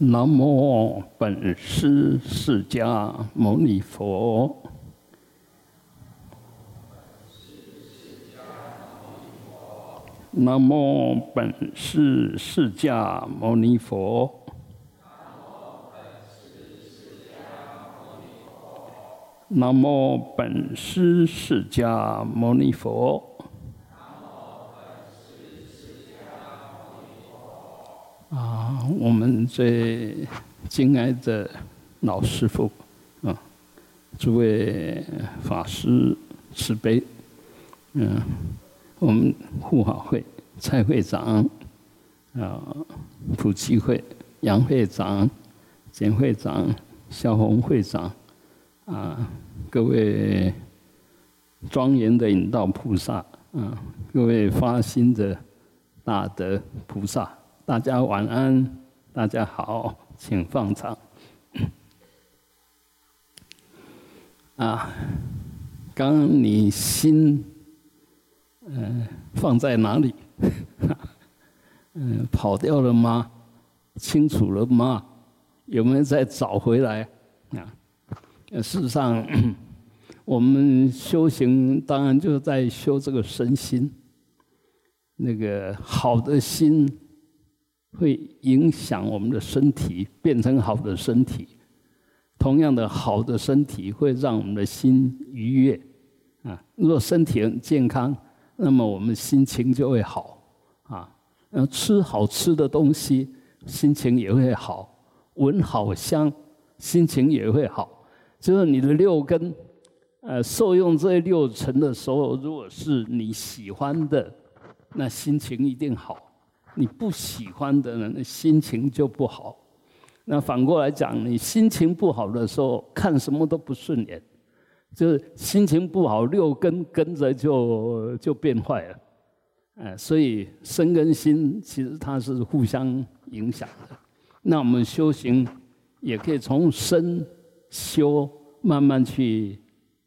南无本师释迦牟尼佛。南无本师释迦牟尼佛。南无本师释迦牟尼佛。啊，我们最敬爱的老师傅啊，诸位法师慈悲，嗯，我们护法会蔡会长啊，普济会杨会长、简会长、肖红会长啊，各位庄严的引导菩萨啊，各位发心的大德菩萨。大家晚安，大家好，请放长。啊，刚你心，嗯，放在哪里？嗯，跑掉了吗？清楚了吗？有没有再找回来？啊，事实上，我们修行当然就是在修这个身心，那个好的心。会影响我们的身体变成好的身体，同样的好的身体会让我们的心愉悦啊。如果身体很健康，那么我们心情就会好啊。然后吃好吃的东西，心情也会好；闻好香，心情也会好。就是你的六根，呃，受用这六尘的时候，如果是你喜欢的，那心情一定好。你不喜欢的人，心情就不好。那反过来讲，你心情不好的时候，看什么都不顺眼，就是心情不好，六根跟着就就变坏了。哎，所以身跟心其实它是互相影响的。那我们修行也可以从身修，慢慢去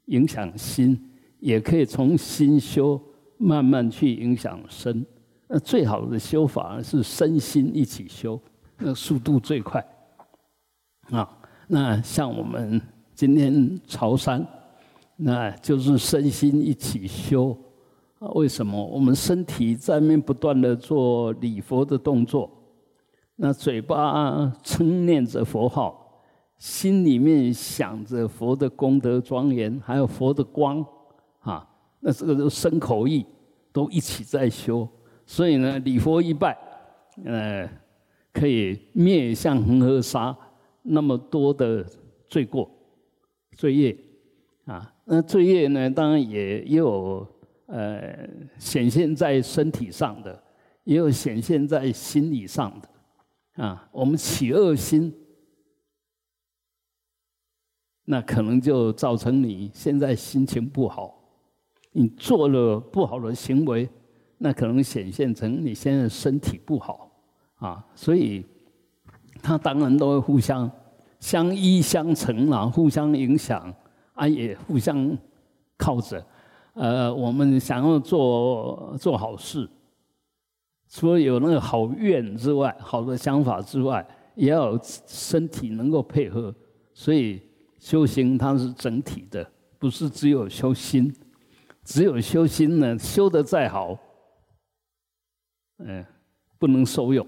影响心；也可以从心修，慢慢去影响身。那最好的修法是身心一起修，那速度最快。啊，那像我们今天朝山，那就是身心一起修。啊，为什么？我们身体在面不断的做礼佛的动作，那嘴巴称念着佛号，心里面想着佛的功德庄严，还有佛的光，啊，那这个都身口意都一起在修。所以呢，礼佛一拜，呃，可以灭像恒河沙那么多的罪过、罪业啊。那罪业呢，当然也有呃显现在身体上的，也有显现在心理上的啊。我们起恶心，那可能就造成你现在心情不好，你做了不好的行为。那可能显现成你现在身体不好啊，所以它当然都会互相相依相成啦，互相影响啊，也互相靠着。呃，我们想要做做好事，除了有那个好愿之外，好的想法之外，也要身体能够配合。所以修行它是整体的，不是只有修心。只有修心呢，修的再好。嗯，不能受用。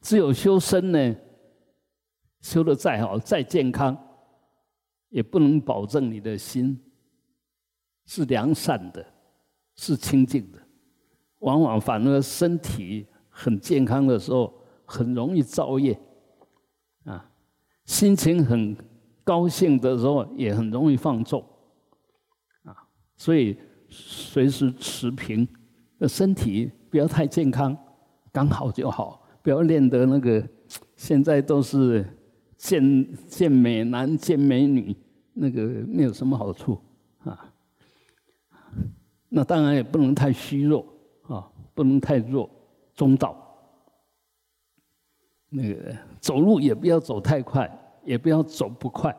只有修身呢，修的再好、再健康，也不能保证你的心是良善的，是清净的。往往反而身体很健康的时候，很容易造业。啊，心情很高兴的时候，也很容易放纵。啊，所以随时持平，的身体。不要太健康，刚好就好。不要练得那个，现在都是见见美男见美女，那个没有什么好处啊。那当然也不能太虚弱啊，不能太弱，中道。那个走路也不要走太快，也不要走不快，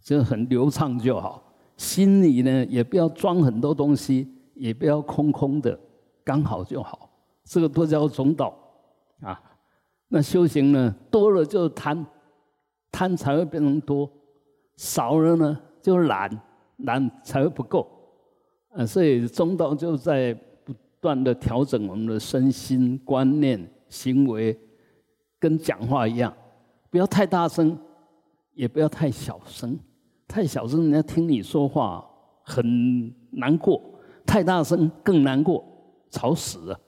就很流畅就好。心里呢，也不要装很多东西，也不要空空的。刚好就好，这个都叫中道啊。那修行呢，多了就贪，贪才会变成多；少了呢，就懒，懒才会不够。啊，所以中道就在不断的调整我们的身心、观念、行为，跟讲话一样，不要太大声，也不要太小声。太小声，人家听你说话很难过；太大声更难过，吵死了。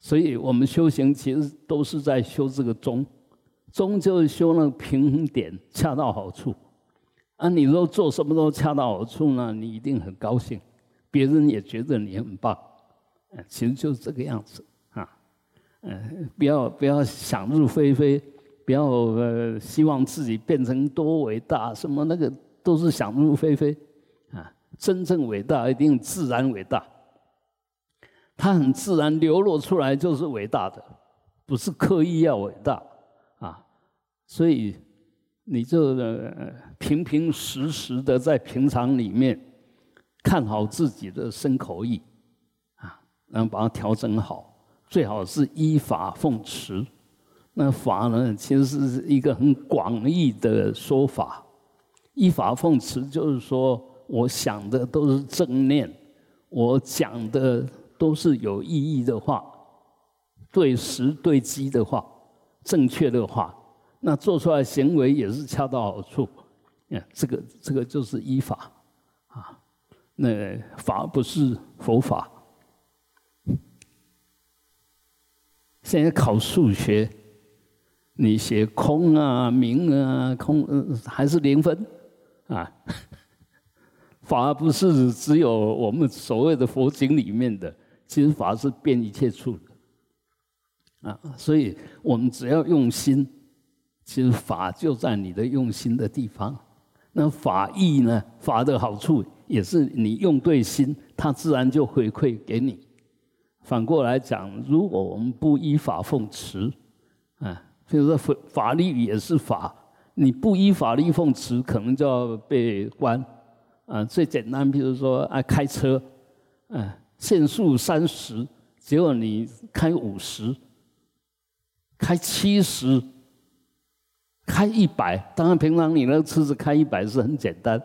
所以我们修行其实都是在修这个中，中就是修那个平衡点，恰到好处。啊，你说做什么都恰到好处呢？你一定很高兴，别人也觉得你很棒。嗯，其实就是这个样子啊。嗯，不要不要想入非非，不要呃希望自己变成多伟大什么那个。都是想入非非，啊，真正伟大一定自然伟大，它很自然流露出来就是伟大的，不是刻意要伟大，啊，所以你就平平实实的在平常里面看好自己的身口意，啊，然后把它调整好，最好是依法奉持。那法呢，其实是一个很广义的说法。依法奉持，就是说，我想的都是正念，我讲的都是有意义的话，对时对机的话，正确的话，那做出来行为也是恰到好处。嗯，这个这个就是依法啊，那法不是佛法。现在考数学，你写空啊、明啊、空，还是零分。啊，法不是只有我们所谓的佛经里面的，其实法是遍一切处的。啊，所以我们只要用心，其实法就在你的用心的地方。那法义呢？法的好处也是你用对心，它自然就回馈给你。反过来讲，如果我们不依法奉持，啊，比如说法法律也是法。你不依法律奉持，可能就要被关。啊，最简单，比如说啊，开车，嗯，限速三十，结果你开五十，开七十，开一百。当然，平常你那个车子开一百是很简单，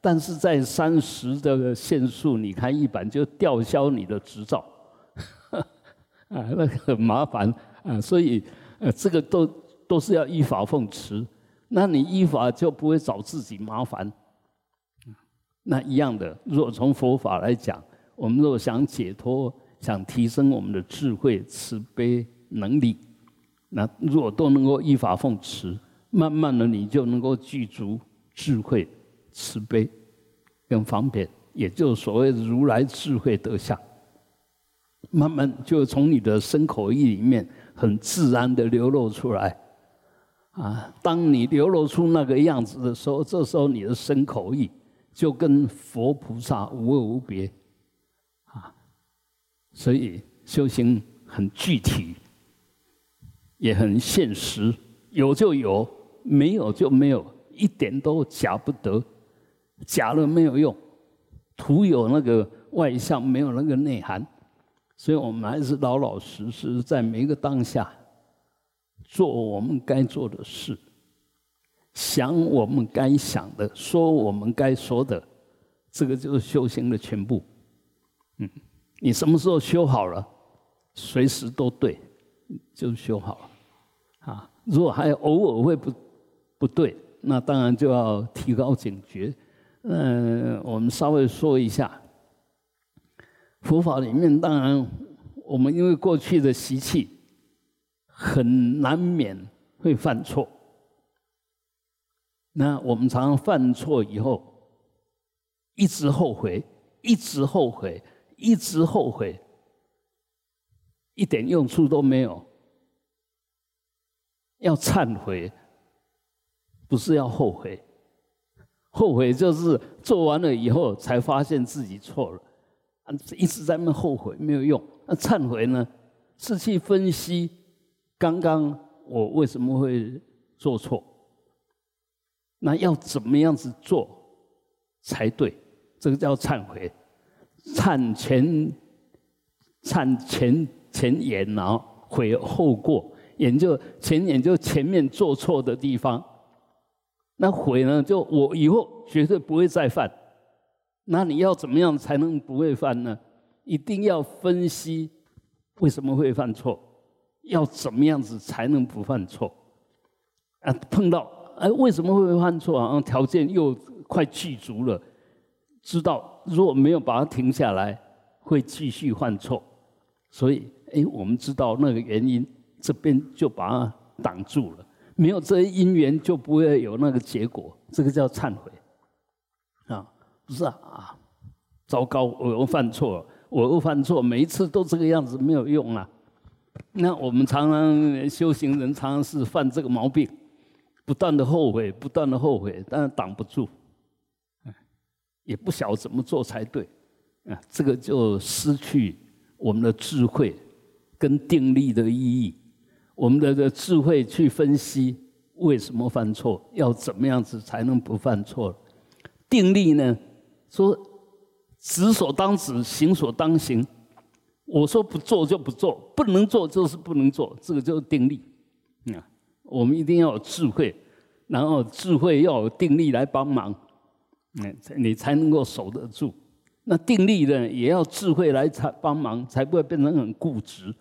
但是在三十的限速，你开一百就吊销你的执照，啊，那个很麻烦啊。所以，呃，这个都都是要依法奉持。那你依法就不会找自己麻烦。那一样的，如果从佛法来讲，我们若想解脱、想提升我们的智慧、慈悲能力，那若都能够依法奉持，慢慢的你就能够具足智慧、慈悲跟方便，也就是所谓如来智慧德相，慢慢就从你的身口意里面很自然的流露出来。啊，当你流露出那个样子的时候，这时候你的身口意就跟佛菩萨无二无别，所以修行很具体，也很现实，有就有，没有就没有，一点都假不得，假了没有用，徒有那个外相，没有那个内涵，所以我们还是老老实实在每一个当下。做我们该做的事，想我们该想的，说我们该说的，这个就是修行的全部。嗯，你什么时候修好了，随时都对，就修好了。啊，如果还偶尔会不不对，那当然就要提高警觉。嗯，我们稍微说一下，佛法里面当然我们因为过去的习气。很难免会犯错。那我们常常犯错以后，一直后悔，一直后悔，一直后悔，一点用处都没有。要忏悔，不是要后悔，后悔就是做完了以后才发现自己错了，一直在那后悔没有用。那忏悔呢，是去分析。刚刚我为什么会做错？那要怎么样子做才对？这个叫忏悔，忏前忏前前言，然后悔后过，也就前言就前面做错的地方。那悔呢？就我以后绝对不会再犯。那你要怎么样才能不会犯呢？一定要分析为什么会犯错，要怎么样子才能不犯错？啊，碰到哎为什么会犯错啊？条件又快具足了，知道如果没有把它停下来，会继续犯错。所以哎，我们知道那个原因，这边就把它挡住了。没有这些因缘，就不会有那个结果。这个叫忏悔，啊，不是啊，糟糕，我又犯错了，我又犯错，每一次都这个样子，没有用啊。那我们常常修行人常常是犯这个毛病，不断的后悔，不断的后悔，但是挡不住，也不晓怎么做才对，啊，这个就失去我们的智慧跟定力的意义。我们的的智慧去分析为什么犯错，要怎么样子才能不犯错？定力呢？说止所当止，行所当行。我说不做就不做，不能做就是不能做，这个就是定力。啊，我们一定要有智慧，然后智慧要有定力来帮忙，嗯，你才能够守得住。那定力呢，也要智慧来才帮忙，才不会变成很固执。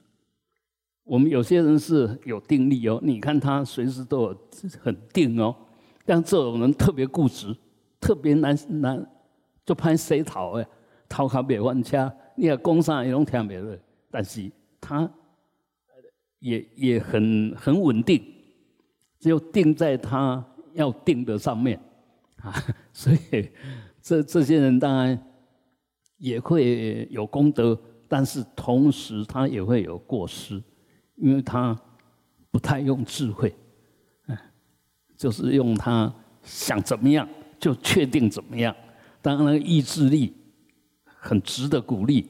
我们有些人是有定力哦，你看他随时都有很定哦，但这种人特别固执，特别难难，就怕谁逃哎，逃卡别换车，你看工上也拢听别人，但是他也也很很稳定，就定在他要定的上面啊，所以这这些人当然也会有功德，但是同时他也会有过失。因为他不太用智慧，嗯，就是用他想怎么样就确定怎么样。当然，意志力很值得鼓励，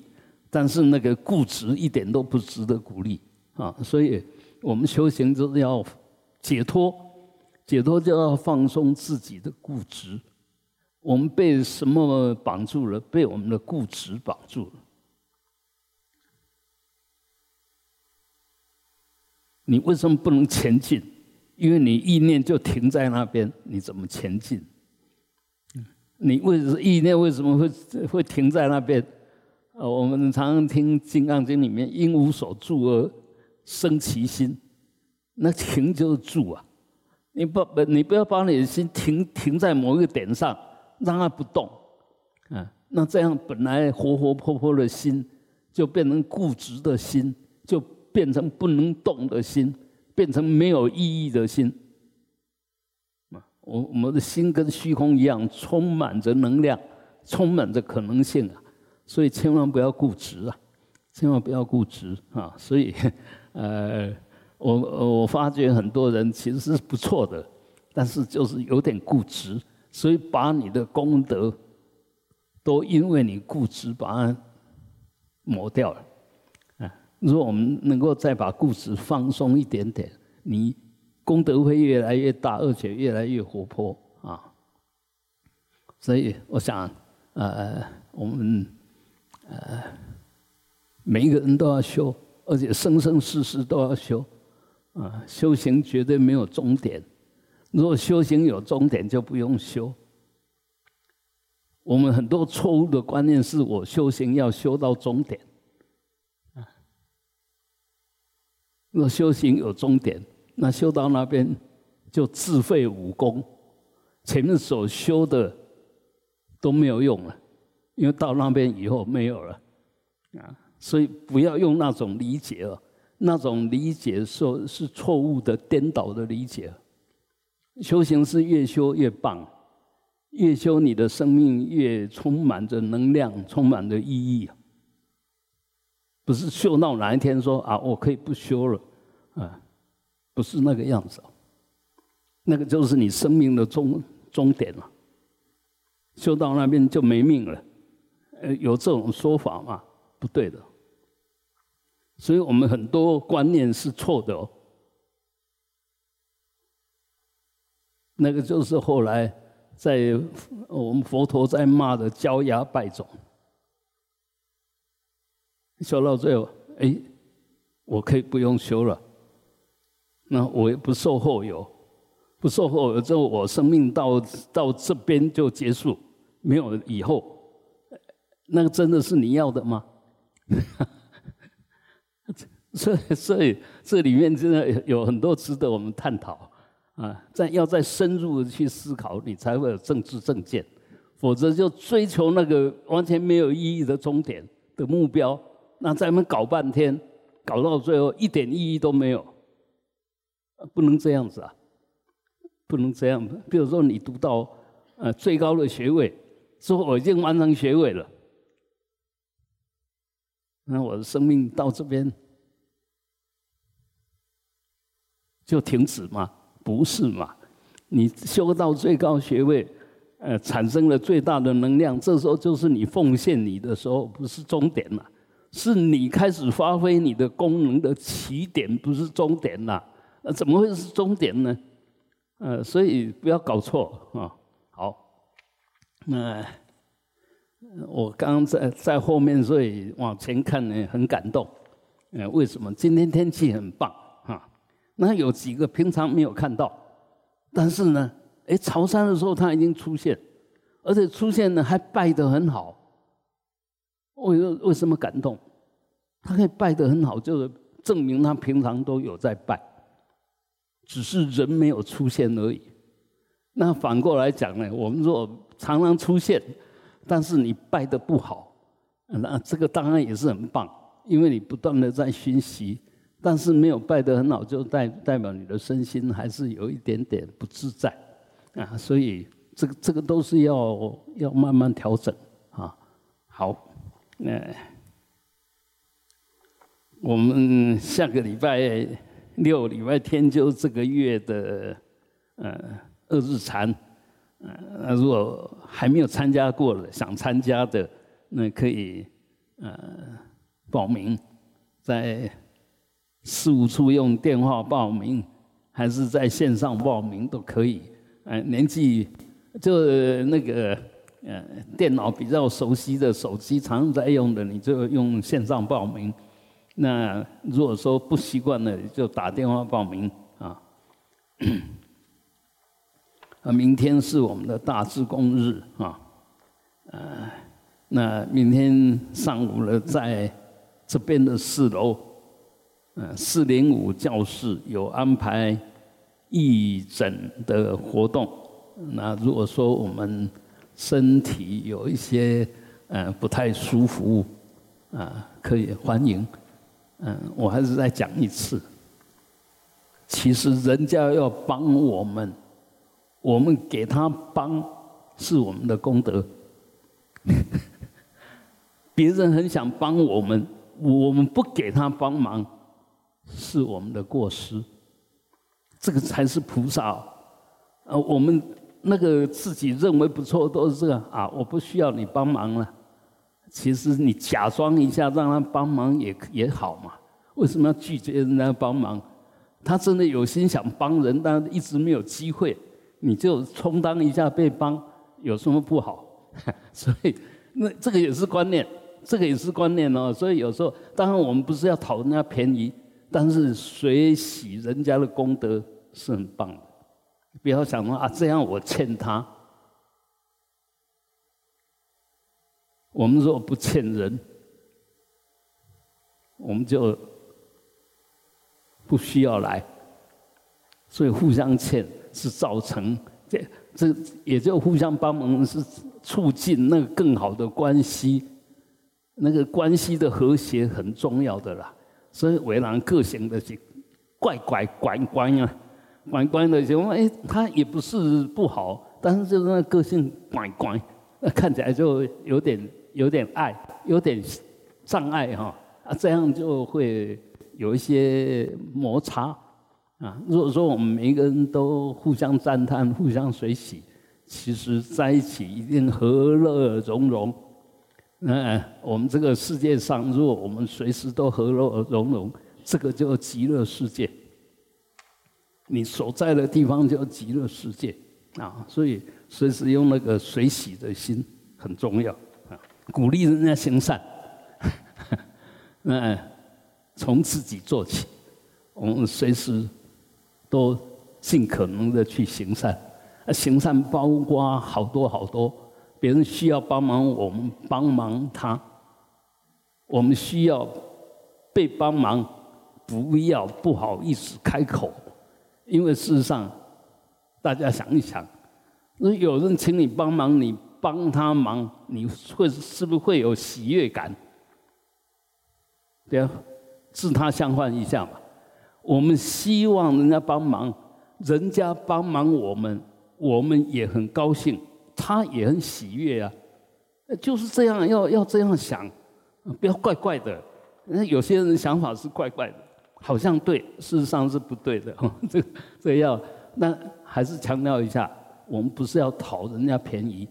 但是那个固执一点都不值得鼓励啊。所以我们修行就是要解脱，解脱就要放松自己的固执。我们被什么绑住了？被我们的固执绑住了。你为什么不能前进？因为你意念就停在那边，你怎么前进？你为什意念为什么会会停在那边？呃，我们常常听《金刚经》里面“因无所住而生其心”，那停就是住啊！你不不，你不要把你的心停停在某一个点上，让它不动，啊，那这样本来活活泼泼的心，就变成固执的心，就。变成不能动的心，变成没有意义的心。我我们的心跟虚空一样，充满着能量，充满着可能性啊！所以千万不要固执啊，千万不要固执啊！所以，呃，我我发觉很多人其实是不错的，但是就是有点固执，所以把你的功德都因为你固执把它磨掉了。啊如果我们能够再把固执放松一点点，你功德会越来越大，而且越来越活泼啊！所以我想，呃，我们呃每一个人都要修，而且生生世世都要修啊！修行绝对没有终点。如果修行有终点，就不用修。我们很多错误的观念是我修行要修到终点。啊若修行有终点，那修到那边就自废武功，前面所修的都没有用了，因为到那边以后没有了啊。所以不要用那种理解哦，那种理解说是错误的、颠倒的理解。修行是越修越棒，越修你的生命越充满着能量，充满着意义。不是修到哪一天说啊，我可以不修了，啊，不是那个样子，那个就是你生命的终终点了。修到那边就没命了，呃，有这种说法吗？不对的。所以我们很多观念是错的哦。那个就是后来在我们佛陀在骂的焦牙败种。修到最后，哎，我可以不用修了，那我也不受后有，不受后有之后，我生命到到这边就结束，没有以后，那个真的是你要的吗？所以，所以这里面真的有很多值得我们探讨啊！再要再深入的去思考，你才会有政治正见，否则就追求那个完全没有意义的终点的目标，那咱们搞半天，搞到最后一点意义都没有，不能这样子啊！不能这样。比如说，你读到呃最高的学位，说我已经完成学位了，那我的生命到这边。就停止吗？不是嘛？你修到最高学位，呃，产生了最大的能量，这时候就是你奉献你的时候，不是终点了，是你开始发挥你的功能的起点，不是终点了。那怎么会是终点呢？呃，所以不要搞错啊。好，那我刚刚在在后面，所以往前看呢，很感动。呃，为什么？今天天气很棒。那有几个平常没有看到，但是呢，哎，潮山的时候他已经出现，而且出现呢还拜得很好。为为什么感动？他可以拜得很好，就是证明他平常都有在拜，只是人没有出现而已。那反过来讲呢，我们说常常出现，但是你拜得不好，那这个当然也是很棒，因为你不断的在熏习。但是没有拜得很好，就代代表你的身心还是有一点点不自在啊，所以这个这个都是要要慢慢调整啊。好，那我们下个礼拜六礼拜天就这个月的呃二日禅，呃，如果还没有参加过的，想参加的，那可以呃报名在。事务处用电话报名，还是在线上报名都可以。哎，年纪就那个呃，电脑比较熟悉的手机常在用的，你就用线上报名。那如果说不习惯的，就打电话报名啊。啊，明天是我们的大智公日啊。呃，那明天上午呢，在这边的四楼。嗯，四零五教室有安排义诊的活动。那如果说我们身体有一些嗯不太舒服，啊，可以欢迎。嗯，我还是再讲一次，其实人家要帮我们，我们给他帮是我们的功德。别人很想帮我们，我们不给他帮忙。是我们的过失，这个才是菩萨。呃，我们那个自己认为不错，都是这样啊，我不需要你帮忙了。其实你假装一下，让他帮忙也也好嘛。为什么要拒绝人家帮忙？他真的有心想帮人，但一直没有机会，你就充当一下被帮，有什么不好？所以那这个也是观念，这个也是观念哦。所以有时候，当然我们不是要讨人家便宜。但是随喜人家的功德是很棒的，不要想说啊，这样我欠他。我们若不欠人，我们就不需要来。所以互相欠是造成这这也就互相帮忙，是促进那个更好的关系，那个关系的和谐很重要的啦。所以为人个性的是怪怪怪怪啊，怪怪的就哎，他也不是不好，但是就是那个性怪怪，那看起来就有点有点爱，有点障碍哈啊，这样就会有一些摩擦啊。如果说我们每一个人都互相赞叹、互相随喜，其实在一起一定和乐融融。嗯，我们这个世界上，如果我们随时都和乐融融，这个叫极乐世界。你所在的地方叫极乐世界啊，所以随时用那个随喜的心很重要啊，鼓励人家行善。嗯，从自己做起，我们随时都尽可能的去行善。行善包括好多好多，别人需要帮忙，我们帮忙他；我们需要被帮忙，不要不好意思开口，因为事实上，大家想一想，如果有人请你帮忙，你帮他忙，你会是不是会有喜悦感？对啊，自他相换一下嘛。我们希望人家帮忙，人家帮忙我们。我们也很高兴，他也很喜悦啊，就是这样，要要这样想，不要怪怪的。那有些人想法是怪怪的，好像对，事实上是不对的。这这要，那还是强调一下，我们不是要讨人家便宜，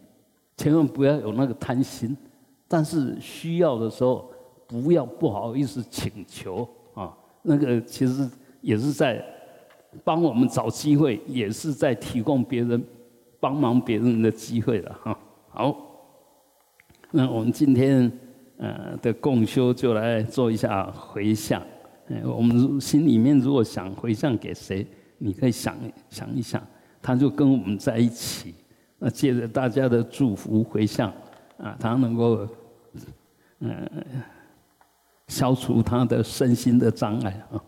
千万不要有那个贪心。但是需要的时候，不要不好意思请求啊，那个其实也是在。帮我们找机会，也是在提供别人帮忙别人的机会了哈。好，那我们今天呃的共修就来做一下回向。我们心里面如果想回向给谁，你可以想想一想，他就跟我们在一起。那借着大家的祝福回向啊，他能够嗯消除他的身心的障碍啊。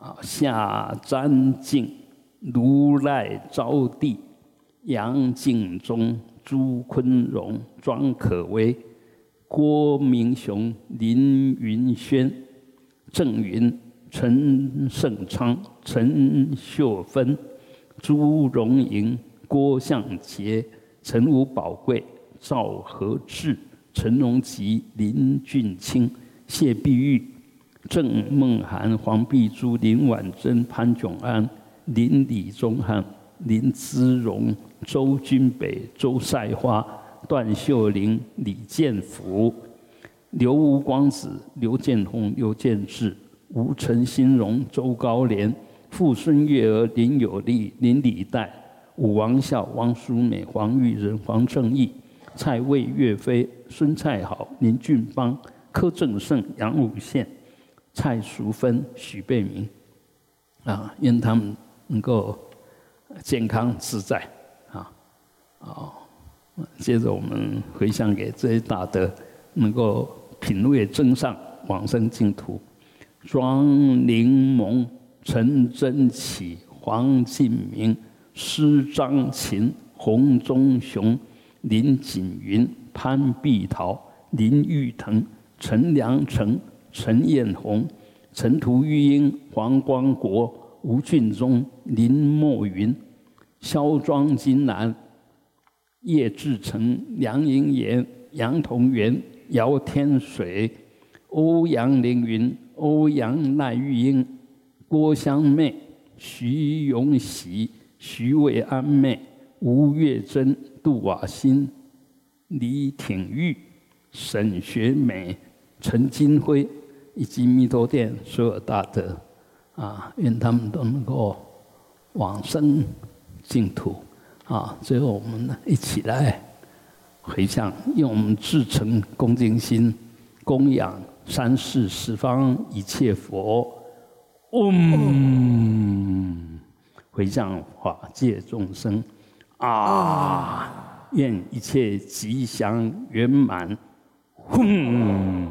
啊，下瞻敬如来招地，杨敬忠、朱坤荣、庄可威、郭明雄、林云轩、郑云、陈胜昌、陈秀芬、朱荣莹、郭向杰、陈武宝贵、赵和志、陈荣吉、林俊清、谢碧玉。郑梦涵、黄碧珠、林婉珍、潘炯安、林李宗汉、林姿荣、周君北、周赛花、段秀玲、李建福、刘吴光子、刘建宏、刘建志、吴陈新荣、周高连、傅孙月娥、林有利、林礼代、武王孝、王淑美、黄玉仁、黄正义、蔡魏、岳飞、孙蔡好、林俊邦、柯正胜、杨武宪。蔡淑芬、许贝明，啊，愿他们能够健康自在，啊，啊，接着我们回向给这些大德，能够品位增上，往生净土。庄柠檬、陈真启、黄进明、施张琴、洪忠雄、林锦云、潘碧桃、林玉腾、陈良成。陈彦宏、陈图玉英、黄光国、吴俊忠、林墨云、肖庄金兰、叶志成、梁英岩、杨同元、姚天水、欧阳凌云、欧阳赖玉英、郭香妹、徐永喜、徐伟安妹、吴月珍、杜瓦新、李挺玉、沈学美、陈金辉。以及弥陀殿所有大德，啊，愿他们都能够往生净土，啊，最后我们一起来回向，用我们至诚恭敬心供养三世十方一切佛，嗡，回向法界众生，啊，愿一切吉祥圆满，嗯。